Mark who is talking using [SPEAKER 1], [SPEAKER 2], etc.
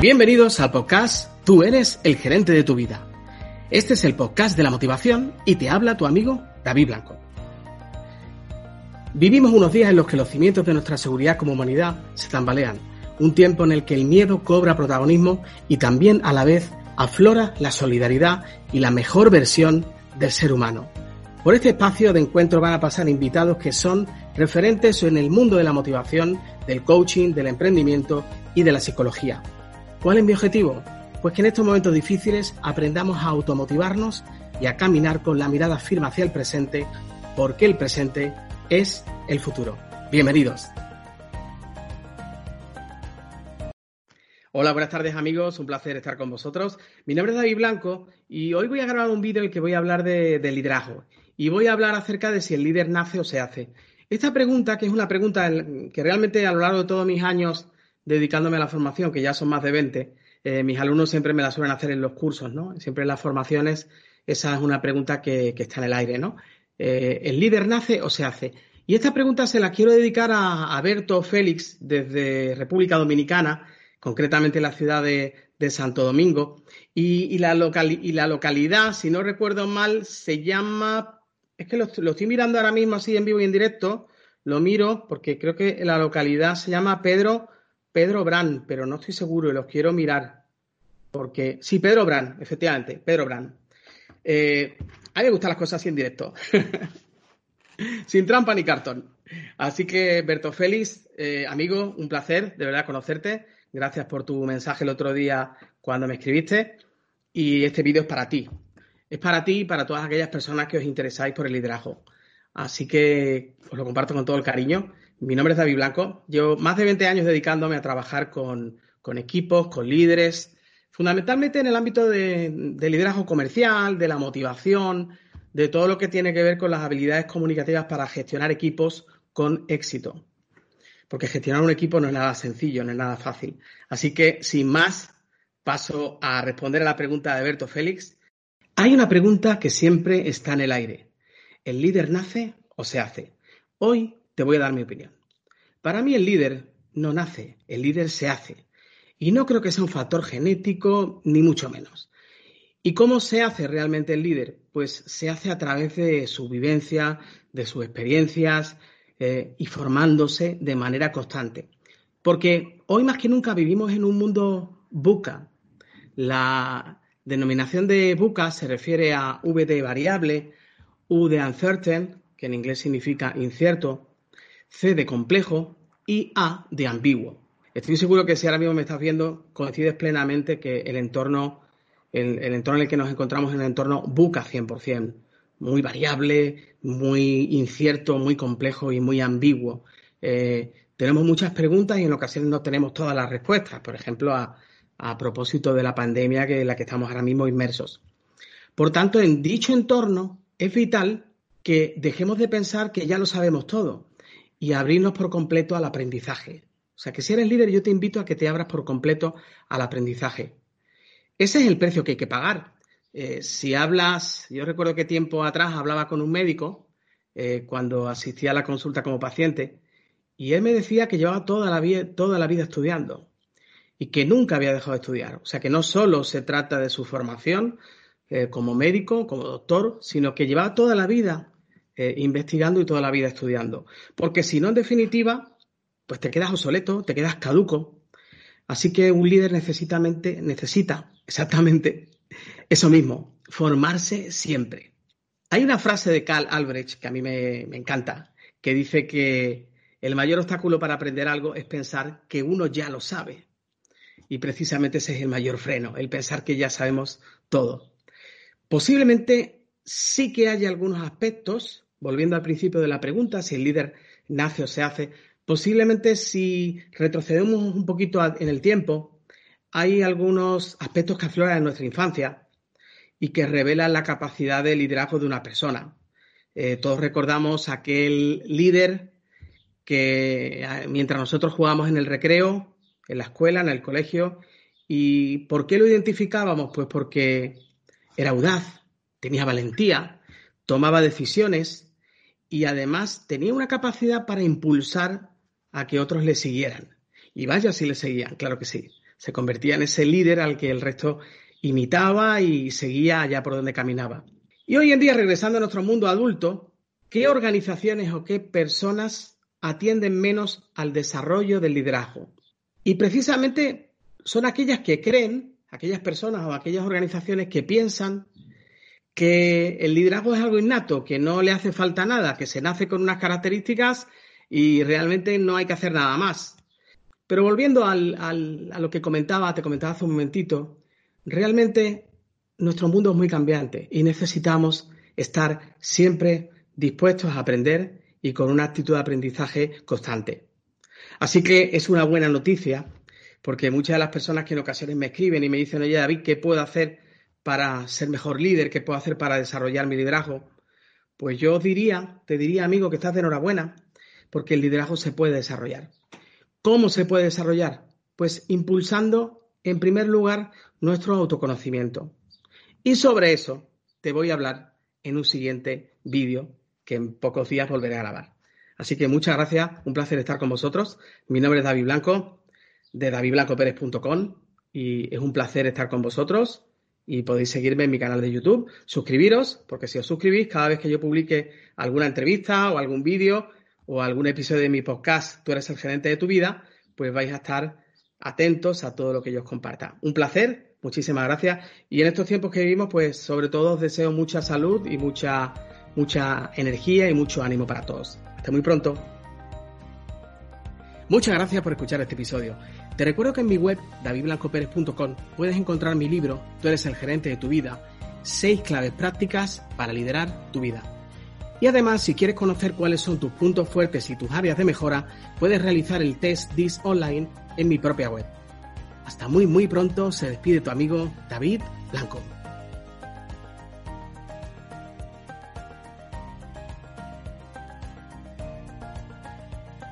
[SPEAKER 1] Bienvenidos al podcast Tú eres el gerente de tu vida. Este es el podcast de la motivación y te habla tu amigo David Blanco. Vivimos unos días en los que los cimientos de nuestra seguridad como humanidad se tambalean, un tiempo en el que el miedo cobra protagonismo y también a la vez aflora la solidaridad y la mejor versión del ser humano. Por este espacio de encuentro van a pasar invitados que son referentes en el mundo de la motivación, del coaching, del emprendimiento y de la psicología. ¿Cuál es mi objetivo? Pues que en estos momentos difíciles aprendamos a automotivarnos y a caminar con la mirada firme hacia el presente, porque el presente es el futuro. Bienvenidos. Hola, buenas tardes amigos, un placer estar con vosotros. Mi nombre es David Blanco y hoy voy a grabar un vídeo en el que voy a hablar de, de liderazgo y voy a hablar acerca de si el líder nace o se hace. Esta pregunta, que es una pregunta que realmente a lo largo de todos mis años dedicándome a la formación, que ya son más de 20, eh, mis alumnos siempre me la suelen hacer en los cursos, ¿no? Siempre en las formaciones, esa es una pregunta que, está en el aire, ¿no? Eh, ¿El líder nace o se hace? Y esta pregunta se la quiero dedicar a, Berto Félix desde República Dominicana, concretamente la ciudad de, Santo Domingo. Y, la y, la localidad, si no recuerdo mal, se llama es que lo, estoy mirando ahora mismo así en vivo y en directo, lo miro porque creo que la localidad se llama Pedro, Pedro Brand, pero no estoy seguro y los quiero mirar. Porque, sí, Pedro Brand, efectivamente, Pedro Brand. Eh, a mí me gustan las cosas así en directo. Sin trampa ni cartón. Así que, Berto Félix, eh, amigo, un placer de verdad conocerte. Gracias por tu mensaje el otro día cuando me escribiste. Y este vídeo es para ti es para ti y para todas aquellas personas que os interesáis por el liderazgo. Así que os lo comparto con todo el cariño. Mi nombre es David Blanco. Llevo más de 20 años dedicándome a trabajar con, equipos, con líderes, fundamentalmente en el ámbito de, de, liderazgo comercial, de la motivación, de todo lo que tiene que ver con las habilidades comunicativas para gestionar equipos con éxito. Porque gestionar un equipo no es nada sencillo, no es nada fácil. Así que, sin más, paso a responder a la pregunta de Alberto Félix hay una pregunta que siempre está en el aire. ¿El líder nace o se hace? Hoy te voy a dar mi opinión. Para mí el líder no nace, el líder se hace. Y no creo que sea un factor genético, ni mucho menos. ¿Y cómo se hace realmente el líder? Pues se hace a través de su vivencia, de sus experiencias eh, y formándose de manera constante. Porque hoy más que nunca vivimos en un mundo buca. La, Denominación de buca se refiere a V de variable, U de uncertain, que en inglés significa incierto, C de complejo y A de ambiguo. Estoy seguro que si ahora mismo me estás viendo, coincides plenamente que el entorno, el, entorno en el que nos encontramos es un entorno buca 100%, muy variable, muy incierto, muy complejo y muy ambiguo. Eh, tenemos muchas preguntas y en ocasiones no tenemos todas las respuestas. Por ejemplo, a, a propósito de la pandemia que, en la que estamos ahora mismo inmersos. Por tanto, en dicho entorno es vital que dejemos de pensar que ya lo sabemos todo y abrirnos por completo al aprendizaje. O sea, que si eres líder, yo te invito a que te abras por completo al aprendizaje. Ese es el precio que hay que pagar. Eh, si hablas, yo recuerdo que tiempo atrás hablaba con un médico eh, cuando asistía a la consulta como paciente y él me decía que llevaba toda la, vida, toda la vida estudiando y que nunca había dejado de estudiar. O sea que no solo se trata de su formación eh, como médico, como doctor, sino que lleva toda la vida eh, investigando y toda la vida estudiando. Porque si no, en definitiva, pues te quedas obsoleto, te quedas caduco. Así que un líder necesita, necesita exactamente eso mismo, formarse siempre. Hay una frase de Carl Albrecht que a mí me encanta, que dice que el mayor obstáculo para aprender algo es pensar que uno ya lo sabe. Y precisamente ese es el mayor freno, el pensar que ya sabemos todo. Posiblemente sí que haya algunos aspectos, volviendo al principio de la pregunta, si el líder nace o se hace, posiblemente si retrocedemos un poquito en el tiempo, hay algunos aspectos que afloran en nuestra infancia y que revelan la capacidad de liderazgo de una persona. Eh, todos recordamos aquel líder que ah, mientras nosotros jugábamos en el recreo, en la escuela, en el colegio. ¿Y por qué lo identificábamos? Pues porque era audaz, tenía valentía, tomaba decisiones y además tenía una capacidad para impulsar a que otros le siguieran. Y vaya si le seguían, claro que sí. se convertía en ese líder al que el resto imitaba y seguía allá por donde caminaba. Y hoy en día, regresando a nuestro mundo adulto, ¿qué organizaciones o qué personas atienden menos al desarrollo del liderazgo? Y precisamente son aquellas que creen, aquellas personas o aquellas organizaciones que piensan que el liderazgo es algo innato, que no le hace falta nada, que se nace con unas características y realmente no hay que hacer nada más. Pero volviendo a lo que comentaba, te comentaba hace un momentito, realmente nuestro mundo es muy cambiante y necesitamos estar siempre dispuestos a aprender y con una actitud de aprendizaje constante. Así que es una buena noticia porque muchas de las personas que en ocasiones me escriben y me dicen, oye David, ¿qué puedo hacer para ser mejor líder? ¿Qué puedo hacer para desarrollar mi liderazgo? Pues yo diría, te diría amigo que estás de enhorabuena porque el liderazgo se puede desarrollar. ¿Cómo se puede desarrollar? Pues impulsando, en primer lugar, nuestro autoconocimiento. Y sobre eso te voy a hablar en un siguiente vídeo que en pocos días volveré a grabar. Así que muchas gracias, un placer estar con vosotros. Mi nombre es David Blanco, de davidblancopérez.com y es un placer estar con vosotros y podéis seguirme en mi canal de YouTube, suscribiros, porque si os suscribís, cada vez que yo publique alguna entrevista o algún vídeo, o algún episodio de mi podcast, tú eres el gerente de tu vida, pues vais a estar atentos a todo lo que yo os comparta. Un placer, muchísimas gracias. Y en estos tiempos que vivimos, pues sobre todo os deseo mucha salud y mucha, mucha energía y mucho ánimo para todos. Hasta muy pronto. Muchas gracias por escuchar este episodio. Te recuerdo que en mi web, davidblancoperez.com, puedes encontrar mi libro, Tú eres el gerente de tu vida, seis claves prácticas para liderar tu vida. Y además, si quieres conocer cuáles son tus puntos fuertes y tus áreas de mejora, puedes realizar el test DIS online en mi propia web. Hasta muy muy pronto, se despide tu amigo David Blanco.